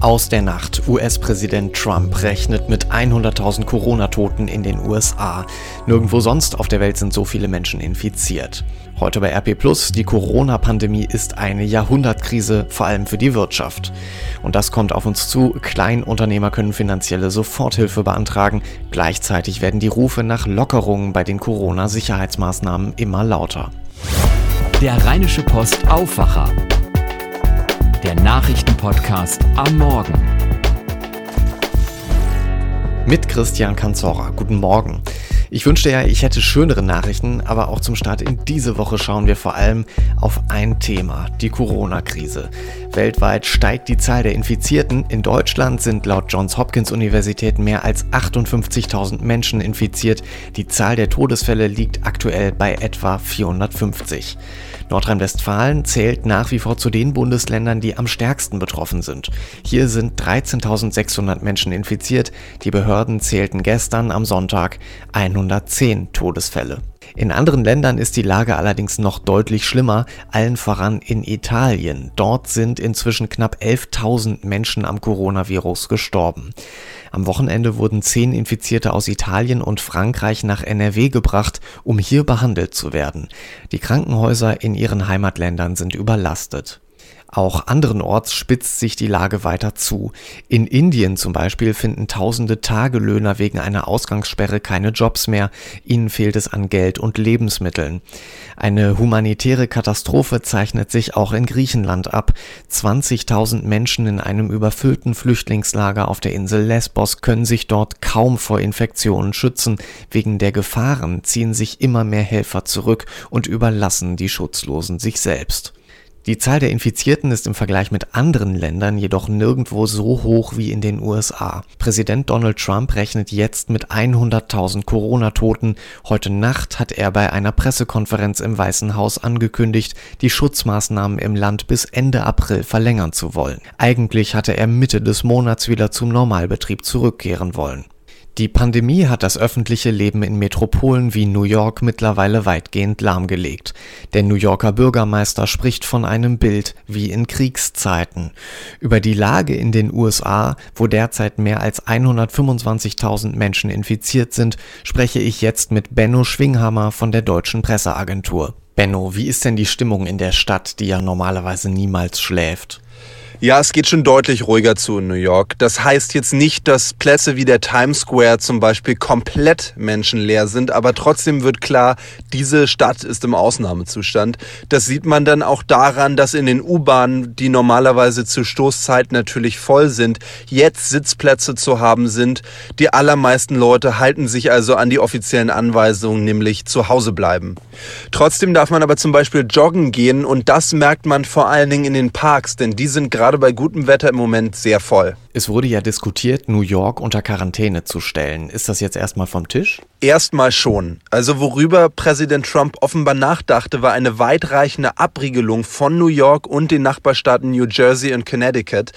Aus der Nacht. US-Präsident Trump rechnet mit 100.000 Corona-Toten in den USA. Nirgendwo sonst auf der Welt sind so viele Menschen infiziert. Heute bei RP Plus, die Corona-Pandemie ist eine Jahrhundertkrise, vor allem für die Wirtschaft. Und das kommt auf uns zu. Kleinunternehmer können finanzielle Soforthilfe beantragen. Gleichzeitig werden die Rufe nach Lockerungen bei den Corona-Sicherheitsmaßnahmen immer lauter. Der Rheinische Post Aufwacher der Nachrichtenpodcast am Morgen. Mit Christian Kanzora. Guten Morgen. Ich wünschte ja, ich hätte schönere Nachrichten, aber auch zum Start in diese Woche schauen wir vor allem auf ein Thema, die Corona-Krise. Weltweit steigt die Zahl der Infizierten. In Deutschland sind laut Johns Hopkins Universität mehr als 58.000 Menschen infiziert. Die Zahl der Todesfälle liegt aktuell bei etwa 450. Nordrhein-Westfalen zählt nach wie vor zu den Bundesländern, die am stärksten betroffen sind. Hier sind 13.600 Menschen infiziert. Die Behörden zählten gestern am Sonntag 110 Todesfälle. In anderen Ländern ist die Lage allerdings noch deutlich schlimmer, allen voran in Italien. Dort sind inzwischen knapp 11.000 Menschen am Coronavirus gestorben. Am Wochenende wurden zehn Infizierte aus Italien und Frankreich nach NRW gebracht, um hier behandelt zu werden. Die Krankenhäuser in ihren Heimatländern sind überlastet. Auch anderenorts spitzt sich die Lage weiter zu. In Indien zum Beispiel finden tausende Tagelöhner wegen einer Ausgangssperre keine Jobs mehr. Ihnen fehlt es an Geld und Lebensmitteln. Eine humanitäre Katastrophe zeichnet sich auch in Griechenland ab. 20.000 Menschen in einem überfüllten Flüchtlingslager auf der Insel Lesbos können sich dort kaum vor Infektionen schützen. Wegen der Gefahren ziehen sich immer mehr Helfer zurück und überlassen die Schutzlosen sich selbst. Die Zahl der Infizierten ist im Vergleich mit anderen Ländern jedoch nirgendwo so hoch wie in den USA. Präsident Donald Trump rechnet jetzt mit 100.000 Corona-Toten. Heute Nacht hat er bei einer Pressekonferenz im Weißen Haus angekündigt, die Schutzmaßnahmen im Land bis Ende April verlängern zu wollen. Eigentlich hatte er Mitte des Monats wieder zum Normalbetrieb zurückkehren wollen. Die Pandemie hat das öffentliche Leben in Metropolen wie New York mittlerweile weitgehend lahmgelegt. Der New Yorker Bürgermeister spricht von einem Bild wie in Kriegszeiten. Über die Lage in den USA, wo derzeit mehr als 125.000 Menschen infiziert sind, spreche ich jetzt mit Benno Schwinghammer von der Deutschen Presseagentur. Benno, wie ist denn die Stimmung in der Stadt, die ja normalerweise niemals schläft? Ja, es geht schon deutlich ruhiger zu in New York. Das heißt jetzt nicht, dass Plätze wie der Times Square zum Beispiel komplett menschenleer sind, aber trotzdem wird klar, diese Stadt ist im Ausnahmezustand. Das sieht man dann auch daran, dass in den U-Bahnen, die normalerweise zur Stoßzeit natürlich voll sind, jetzt Sitzplätze zu haben sind. Die allermeisten Leute halten sich also an die offiziellen Anweisungen, nämlich zu Hause bleiben. Trotzdem darf man aber zum Beispiel joggen gehen und das merkt man vor allen Dingen in den Parks, denn die sind gerade gerade bei gutem Wetter im Moment sehr voll. Es wurde ja diskutiert, New York unter Quarantäne zu stellen. Ist das jetzt erstmal vom Tisch? Erstmal schon. Also worüber Präsident Trump offenbar nachdachte, war eine weitreichende Abriegelung von New York und den Nachbarstaaten New Jersey und Connecticut.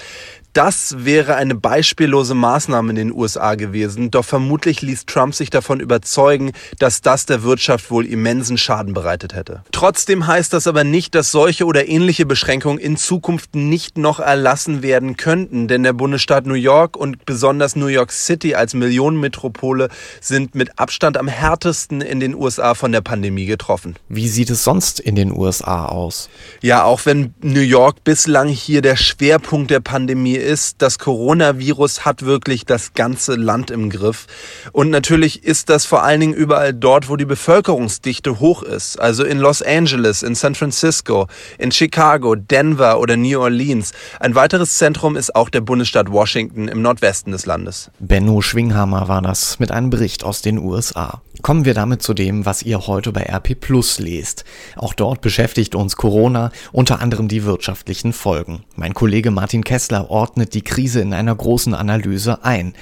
Das wäre eine beispiellose Maßnahme in den USA gewesen, doch vermutlich ließ Trump sich davon überzeugen, dass das der Wirtschaft wohl immensen Schaden bereitet hätte. Trotzdem heißt das aber nicht, dass solche oder ähnliche Beschränkungen in Zukunft nicht noch erlassen werden könnten, denn der Bundesstaat New York und besonders New York City als Millionenmetropole sind mit Abstand am härtesten in den USA von der Pandemie getroffen. Wie sieht es sonst in den USA aus? Ja, auch wenn New York bislang hier der Schwerpunkt der Pandemie ist, das Coronavirus hat wirklich das ganze Land im Griff. Und natürlich ist das vor allen Dingen überall dort, wo die Bevölkerungsdichte hoch ist. Also in Los Angeles, in San Francisco, in Chicago, Denver oder New Orleans. Ein weiteres Zentrum ist auch der Bundesstaat Washington im Nordwesten des Landes. Benno Schwinghammer war das mit einem Bericht aus den USA. Kommen wir damit zu dem, was ihr heute bei RP Plus lest. Auch dort beschäftigt uns Corona, unter anderem die wirtschaftlichen Folgen. Mein Kollege Martin Kessler ordnet die Krise in einer großen Analyse ein.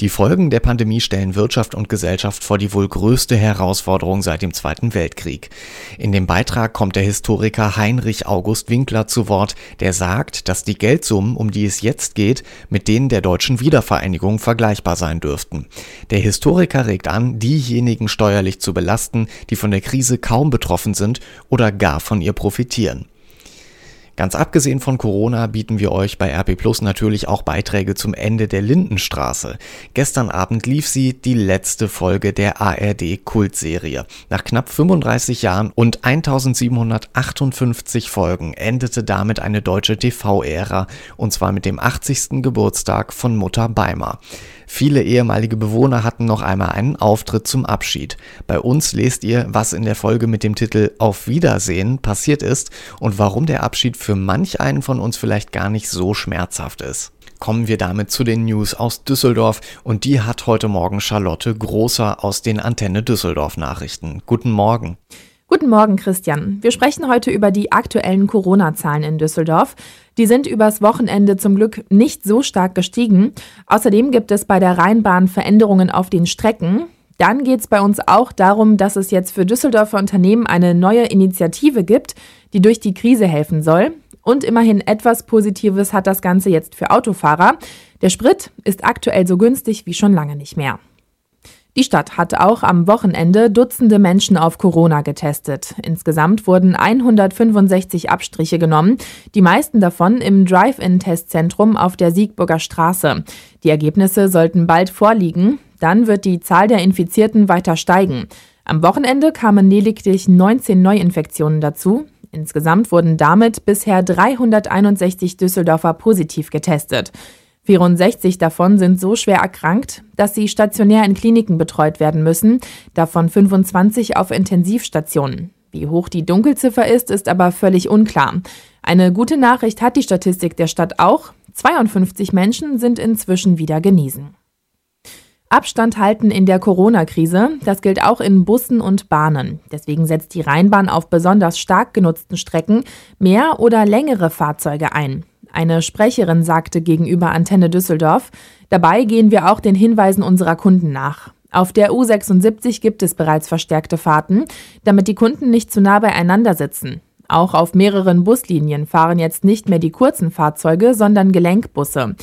Die Folgen der Pandemie stellen Wirtschaft und Gesellschaft vor die wohl größte Herausforderung seit dem Zweiten Weltkrieg. In dem Beitrag kommt der Historiker Heinrich August Winkler zu Wort, der sagt, dass die Geldsummen, um die es jetzt geht, mit denen der deutschen Wiedervereinigung vergleichbar sein dürften. Der Historiker regt an, diejenigen steuerlich zu belasten, die von der Krise kaum betroffen sind oder gar von ihr profitieren. Ganz abgesehen von Corona bieten wir euch bei RP Plus natürlich auch Beiträge zum Ende der Lindenstraße. Gestern Abend lief sie, die letzte Folge der ARD Kultserie. Nach knapp 35 Jahren und 1758 Folgen endete damit eine deutsche TV-Ära und zwar mit dem 80. Geburtstag von Mutter Beimer. Viele ehemalige Bewohner hatten noch einmal einen Auftritt zum Abschied. Bei uns lest ihr, was in der Folge mit dem Titel Auf Wiedersehen passiert ist und warum der Abschied für manch einen von uns vielleicht gar nicht so schmerzhaft ist. Kommen wir damit zu den News aus Düsseldorf und die hat heute Morgen Charlotte Großer aus den Antenne Düsseldorf Nachrichten. Guten Morgen. Guten Morgen, Christian. Wir sprechen heute über die aktuellen Corona-Zahlen in Düsseldorf. Die sind übers Wochenende zum Glück nicht so stark gestiegen. Außerdem gibt es bei der Rheinbahn Veränderungen auf den Strecken. Dann geht es bei uns auch darum, dass es jetzt für Düsseldorfer Unternehmen eine neue Initiative gibt, die durch die Krise helfen soll. Und immerhin etwas Positives hat das Ganze jetzt für Autofahrer. Der Sprit ist aktuell so günstig wie schon lange nicht mehr. Die Stadt hat auch am Wochenende Dutzende Menschen auf Corona getestet. Insgesamt wurden 165 Abstriche genommen, die meisten davon im Drive-In-Testzentrum auf der Siegburger Straße. Die Ergebnisse sollten bald vorliegen, dann wird die Zahl der Infizierten weiter steigen. Am Wochenende kamen lediglich 19 Neuinfektionen dazu. Insgesamt wurden damit bisher 361 Düsseldorfer positiv getestet. 64 davon sind so schwer erkrankt, dass sie stationär in Kliniken betreut werden müssen, davon 25 auf Intensivstationen. Wie hoch die Dunkelziffer ist, ist aber völlig unklar. Eine gute Nachricht hat die Statistik der Stadt auch. 52 Menschen sind inzwischen wieder genesen. Abstand halten in der Corona-Krise, das gilt auch in Bussen und Bahnen. Deswegen setzt die Rheinbahn auf besonders stark genutzten Strecken mehr oder längere Fahrzeuge ein. Eine Sprecherin sagte gegenüber Antenne Düsseldorf, dabei gehen wir auch den Hinweisen unserer Kunden nach. Auf der U76 gibt es bereits verstärkte Fahrten, damit die Kunden nicht zu nah beieinander sitzen. Auch auf mehreren Buslinien fahren jetzt nicht mehr die kurzen Fahrzeuge, sondern Gelenkbusse.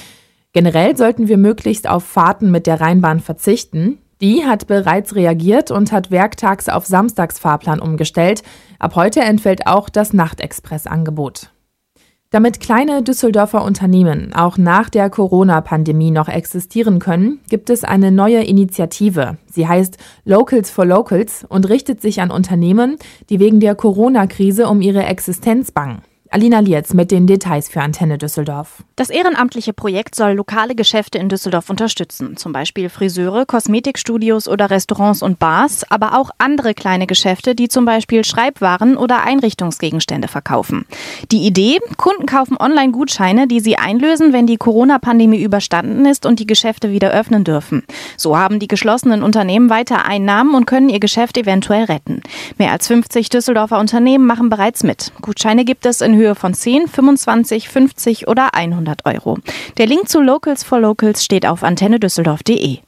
Generell sollten wir möglichst auf Fahrten mit der Rheinbahn verzichten. Die hat bereits reagiert und hat werktags auf Samstagsfahrplan umgestellt. Ab heute entfällt auch das Nachtexpress-Angebot. Damit kleine Düsseldorfer Unternehmen auch nach der Corona-Pandemie noch existieren können, gibt es eine neue Initiative. Sie heißt Locals for Locals und richtet sich an Unternehmen, die wegen der Corona-Krise um ihre Existenz bangen. Alina Lietz mit den Details für Antenne Düsseldorf. Das ehrenamtliche Projekt soll lokale Geschäfte in Düsseldorf unterstützen, zum Beispiel Friseure, Kosmetikstudios oder Restaurants und Bars, aber auch andere kleine Geschäfte, die zum Beispiel Schreibwaren oder Einrichtungsgegenstände verkaufen. Die Idee, Kunden kaufen Online-Gutscheine, die sie einlösen, wenn die Corona-Pandemie überstanden ist und die Geschäfte wieder öffnen dürfen. So haben die geschlossenen Unternehmen weiter Einnahmen und können ihr Geschäft eventuell retten. Mehr als 50 Düsseldorfer Unternehmen machen bereits mit. Gutscheine gibt es in Höhe von 10, 25, 50 oder 100 Euro. Der Link zu Locals for Locals steht auf antennedüsseldorf.de.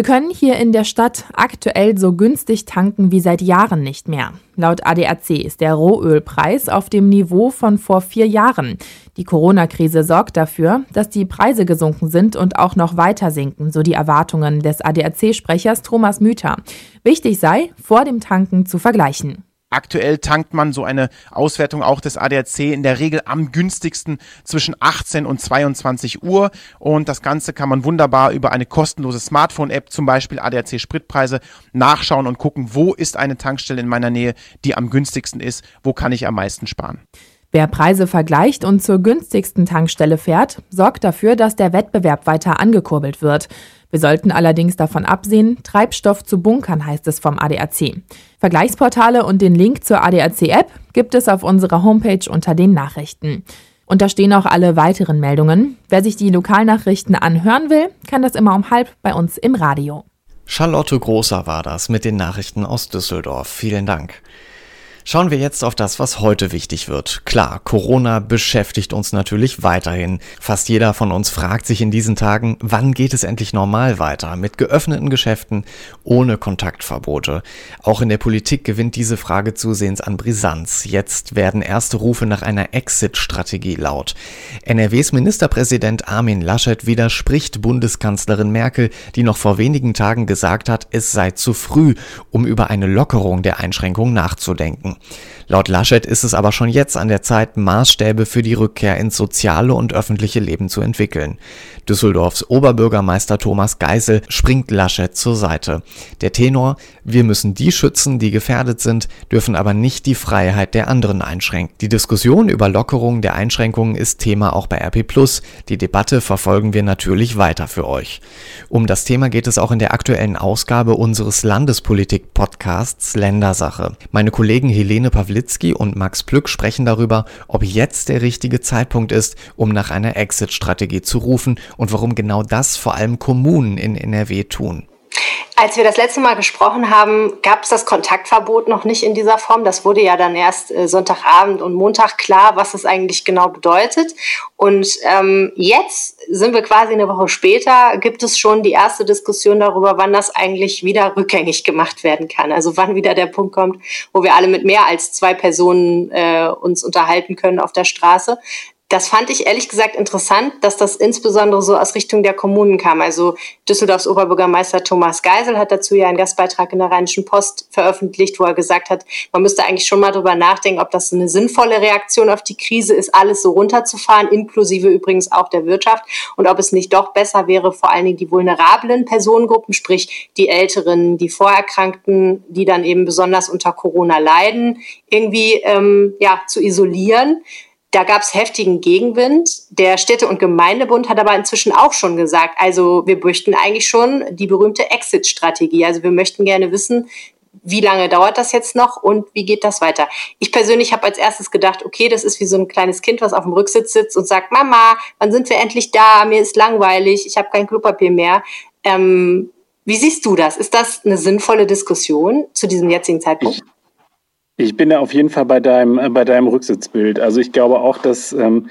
Wir können hier in der Stadt aktuell so günstig tanken wie seit Jahren nicht mehr. Laut ADAC ist der Rohölpreis auf dem Niveau von vor vier Jahren. Die Corona-Krise sorgt dafür, dass die Preise gesunken sind und auch noch weiter sinken, so die Erwartungen des ADAC-Sprechers Thomas Müther. Wichtig sei, vor dem Tanken zu vergleichen. Aktuell tankt man so eine Auswertung auch des ADAC in der Regel am günstigsten zwischen 18 und 22 Uhr. Und das Ganze kann man wunderbar über eine kostenlose Smartphone-App, zum Beispiel ADAC Spritpreise, nachschauen und gucken, wo ist eine Tankstelle in meiner Nähe, die am günstigsten ist, wo kann ich am meisten sparen. Wer Preise vergleicht und zur günstigsten Tankstelle fährt, sorgt dafür, dass der Wettbewerb weiter angekurbelt wird. Wir sollten allerdings davon absehen, Treibstoff zu bunkern, heißt es vom ADAC. Vergleichsportale und den Link zur ADAC-App gibt es auf unserer Homepage unter den Nachrichten. Und da stehen auch alle weiteren Meldungen. Wer sich die Lokalnachrichten anhören will, kann das immer um halb bei uns im Radio. Charlotte Großer war das mit den Nachrichten aus Düsseldorf. Vielen Dank. Schauen wir jetzt auf das, was heute wichtig wird. Klar, Corona beschäftigt uns natürlich weiterhin. Fast jeder von uns fragt sich in diesen Tagen, wann geht es endlich normal weiter? Mit geöffneten Geschäften, ohne Kontaktverbote. Auch in der Politik gewinnt diese Frage zusehends an Brisanz. Jetzt werden erste Rufe nach einer Exit-Strategie laut. NRWs Ministerpräsident Armin Laschet widerspricht Bundeskanzlerin Merkel, die noch vor wenigen Tagen gesagt hat, es sei zu früh, um über eine Lockerung der Einschränkungen nachzudenken. Einschränken. Laut Laschet ist es aber schon jetzt an der Zeit, Maßstäbe für die Rückkehr ins soziale und öffentliche Leben zu entwickeln. Düsseldorfs Oberbürgermeister Thomas Geisel springt Laschet zur Seite. Der Tenor, wir müssen die schützen, die gefährdet sind, dürfen aber nicht die Freiheit der anderen einschränken. Die Diskussion über Lockerung der Einschränkungen ist Thema auch bei RP. Die Debatte verfolgen wir natürlich weiter für euch. Um das Thema geht es auch in der aktuellen Ausgabe unseres Landespolitik-Podcasts Ländersache. Meine Kollegen Helene Pawlitzki und Max Plück sprechen darüber, ob jetzt der richtige Zeitpunkt ist, um nach einer Exit-Strategie zu rufen und warum genau das vor allem Kommunen in NRW tun. Als wir das letzte Mal gesprochen haben, gab es das Kontaktverbot noch nicht in dieser Form. Das wurde ja dann erst äh, Sonntagabend und Montag klar, was es eigentlich genau bedeutet. Und ähm, jetzt sind wir quasi eine Woche später, gibt es schon die erste Diskussion darüber, wann das eigentlich wieder rückgängig gemacht werden kann. Also wann wieder der Punkt kommt, wo wir alle mit mehr als zwei Personen äh, uns unterhalten können auf der Straße das fand ich ehrlich gesagt interessant, dass das insbesondere so aus Richtung der Kommunen kam. Also Düsseldorfs Oberbürgermeister Thomas Geisel hat dazu ja einen Gastbeitrag in der Rheinischen Post veröffentlicht, wo er gesagt hat, man müsste eigentlich schon mal drüber nachdenken, ob das eine sinnvolle Reaktion auf die Krise ist, alles so runterzufahren, inklusive übrigens auch der Wirtschaft, und ob es nicht doch besser wäre, vor allen Dingen die vulnerablen Personengruppen, sprich die Älteren, die Vorerkrankten, die dann eben besonders unter Corona leiden, irgendwie ähm, ja zu isolieren. Da gab es heftigen Gegenwind. Der Städte- und Gemeindebund hat aber inzwischen auch schon gesagt, also wir möchten eigentlich schon die berühmte Exit-Strategie. Also wir möchten gerne wissen, wie lange dauert das jetzt noch und wie geht das weiter? Ich persönlich habe als erstes gedacht, okay, das ist wie so ein kleines Kind, was auf dem Rücksitz sitzt und sagt, Mama, wann sind wir endlich da? Mir ist langweilig, ich habe kein Klopapier mehr. Ähm, wie siehst du das? Ist das eine sinnvolle Diskussion zu diesem jetzigen Zeitpunkt? Ich ich bin da auf jeden Fall bei deinem, äh, bei deinem Rücksitzbild. Also ich glaube auch, dass ähm,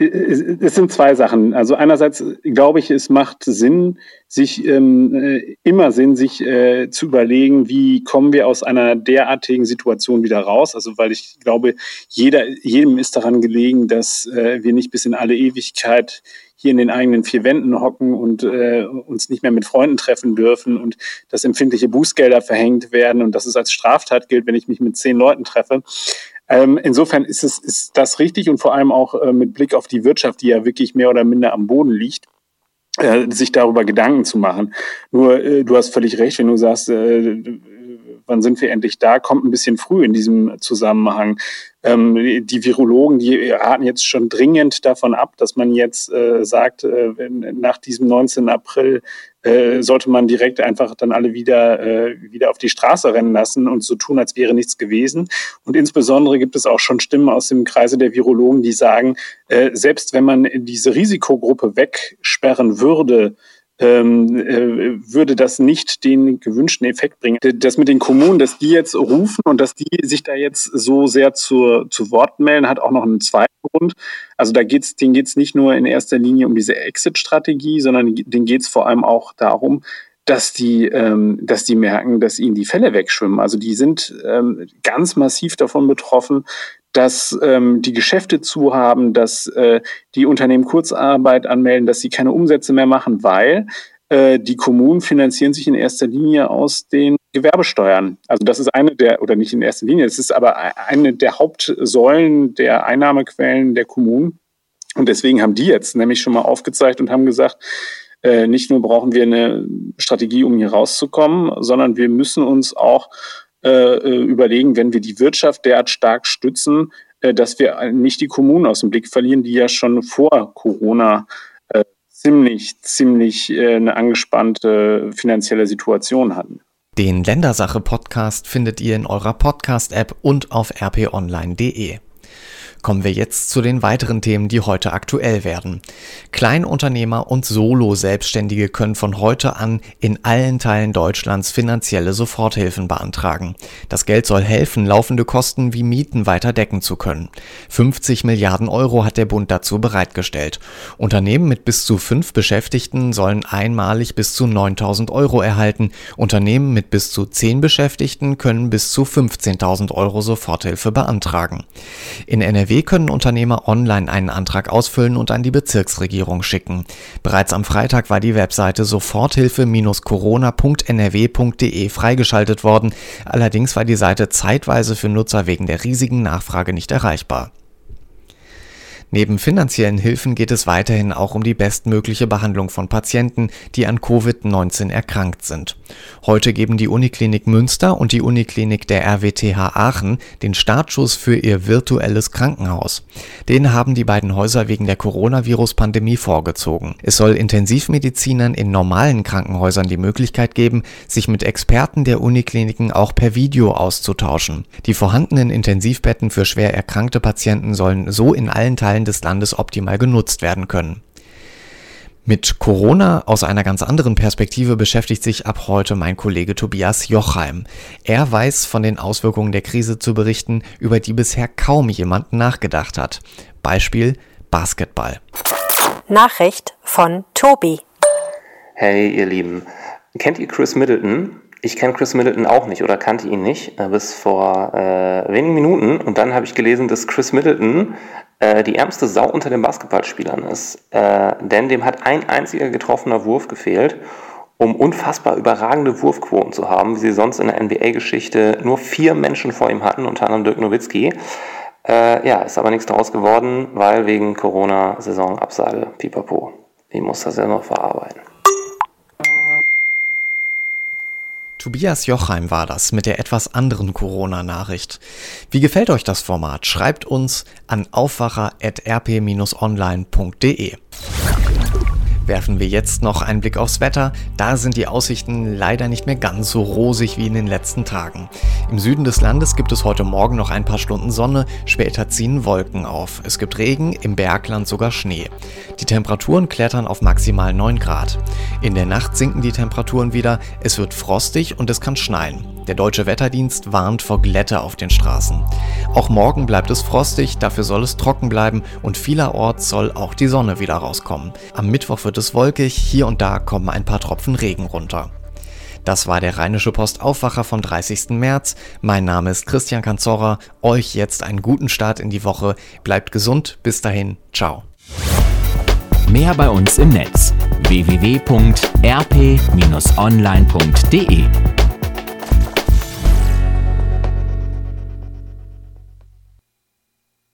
es sind zwei Sachen. Also einerseits glaube ich, es macht Sinn, sich ähm, äh, immer Sinn, sich äh, zu überlegen, wie kommen wir aus einer derartigen Situation wieder raus. Also weil ich glaube, jeder, jedem ist daran gelegen, dass äh, wir nicht bis in alle Ewigkeit hier in den eigenen vier Wänden hocken und äh, uns nicht mehr mit Freunden treffen dürfen und dass empfindliche Bußgelder verhängt werden und dass es als Straftat gilt, wenn ich mich mit zehn Leuten treffe. Ähm, insofern ist es ist das richtig und vor allem auch äh, mit Blick auf die Wirtschaft, die ja wirklich mehr oder minder am Boden liegt äh, sich darüber Gedanken zu machen. Nur äh, du hast völlig recht, wenn du sagst, äh, wann sind wir endlich da, kommt ein bisschen früh in diesem Zusammenhang. Ähm, die Virologen, die raten jetzt schon dringend davon ab, dass man jetzt äh, sagt, äh, nach diesem 19. April äh, sollte man direkt einfach dann alle wieder, äh, wieder auf die Straße rennen lassen und so tun, als wäre nichts gewesen. Und insbesondere gibt es auch schon Stimmen aus dem Kreise der Virologen, die sagen, äh, selbst wenn man diese Risikogruppe wegsperren würde, ähm, äh, würde das nicht den gewünschten Effekt bringen. Das mit den Kommunen, dass die jetzt rufen und dass die sich da jetzt so sehr zu, zu Wort melden, hat auch noch einen zweiten Grund. Also da geht's, denen geht es nicht nur in erster Linie um diese Exit-Strategie, sondern denen geht es vor allem auch darum, dass die, ähm, dass die merken, dass ihnen die Fälle wegschwimmen. Also die sind ähm, ganz massiv davon betroffen, dass ähm, die Geschäfte zu haben, dass äh, die Unternehmen Kurzarbeit anmelden, dass sie keine Umsätze mehr machen, weil äh, die Kommunen finanzieren sich in erster Linie aus den Gewerbesteuern. Also das ist eine der, oder nicht in erster Linie, es ist aber eine der Hauptsäulen der Einnahmequellen der Kommunen. Und deswegen haben die jetzt nämlich schon mal aufgezeigt und haben gesagt, äh, nicht nur brauchen wir eine Strategie, um hier rauszukommen, sondern wir müssen uns auch äh, äh, überlegen, wenn wir die Wirtschaft derart stark stützen, äh, dass wir nicht die Kommunen aus dem Blick verlieren, die ja schon vor Corona äh, ziemlich, ziemlich äh, eine angespannte finanzielle Situation hatten. Den Ländersache-Podcast findet ihr in eurer Podcast-App und auf rponline.de. Kommen wir jetzt zu den weiteren Themen, die heute aktuell werden. Kleinunternehmer und Solo-Selbstständige können von heute an in allen Teilen Deutschlands finanzielle Soforthilfen beantragen. Das Geld soll helfen, laufende Kosten wie Mieten weiter decken zu können. 50 Milliarden Euro hat der Bund dazu bereitgestellt. Unternehmen mit bis zu fünf Beschäftigten sollen einmalig bis zu 9000 Euro erhalten. Unternehmen mit bis zu zehn Beschäftigten können bis zu 15.000 Euro Soforthilfe beantragen. In NRW NRW können Unternehmer online einen Antrag ausfüllen und an die Bezirksregierung schicken. Bereits am Freitag war die Webseite soforthilfe-corona.nrw.de freigeschaltet worden. Allerdings war die Seite zeitweise für Nutzer wegen der riesigen Nachfrage nicht erreichbar. Neben finanziellen Hilfen geht es weiterhin auch um die bestmögliche Behandlung von Patienten, die an Covid-19 erkrankt sind. Heute geben die Uniklinik Münster und die Uniklinik der RWTH Aachen den Startschuss für ihr virtuelles Krankenhaus. Den haben die beiden Häuser wegen der Coronavirus-Pandemie vorgezogen. Es soll Intensivmedizinern in normalen Krankenhäusern die Möglichkeit geben, sich mit Experten der Unikliniken auch per Video auszutauschen. Die vorhandenen Intensivbetten für schwer erkrankte Patienten sollen so in allen Teilen Teilen des Landes optimal genutzt werden können. Mit Corona aus einer ganz anderen Perspektive beschäftigt sich ab heute mein Kollege Tobias Jochheim. Er weiß von den Auswirkungen der Krise zu berichten, über die bisher kaum jemand nachgedacht hat. Beispiel Basketball. Nachricht von Tobi. Hey ihr Lieben, kennt ihr Chris Middleton? Ich kenne Chris Middleton auch nicht oder kannte ihn nicht äh, bis vor äh, wenigen Minuten. Und dann habe ich gelesen, dass Chris Middleton äh, die ärmste Sau unter den Basketballspielern ist. Äh, denn dem hat ein einziger getroffener Wurf gefehlt, um unfassbar überragende Wurfquoten zu haben, wie sie sonst in der NBA-Geschichte nur vier Menschen vor ihm hatten, unter anderem Dirk Nowitzki. Äh, ja, ist aber nichts daraus geworden, weil wegen Corona-Saisonabsage, pipapo. Ich muss das ja noch verarbeiten. Tobias Jochheim war das mit der etwas anderen Corona-Nachricht. Wie gefällt euch das Format? Schreibt uns an aufwacher.rp-online.de werfen wir jetzt noch einen Blick aufs Wetter. Da sind die Aussichten leider nicht mehr ganz so rosig wie in den letzten Tagen. Im Süden des Landes gibt es heute Morgen noch ein paar Stunden Sonne, später ziehen Wolken auf. Es gibt Regen, im Bergland sogar Schnee. Die Temperaturen klettern auf maximal 9 Grad. In der Nacht sinken die Temperaturen wieder, es wird frostig und es kann schneien. Der deutsche Wetterdienst warnt vor Glätte auf den Straßen. Auch morgen bleibt es frostig, dafür soll es trocken bleiben und vielerorts soll auch die Sonne wieder rauskommen. Am Mittwoch wird es wolkig, hier und da kommen ein paar Tropfen Regen runter. Das war der Rheinische Post Aufwacher vom 30. März. Mein Name ist Christian Kanzorra. Euch jetzt einen guten Start in die Woche. Bleibt gesund. Bis dahin. Ciao. Mehr bei uns im Netz www.rp-online.de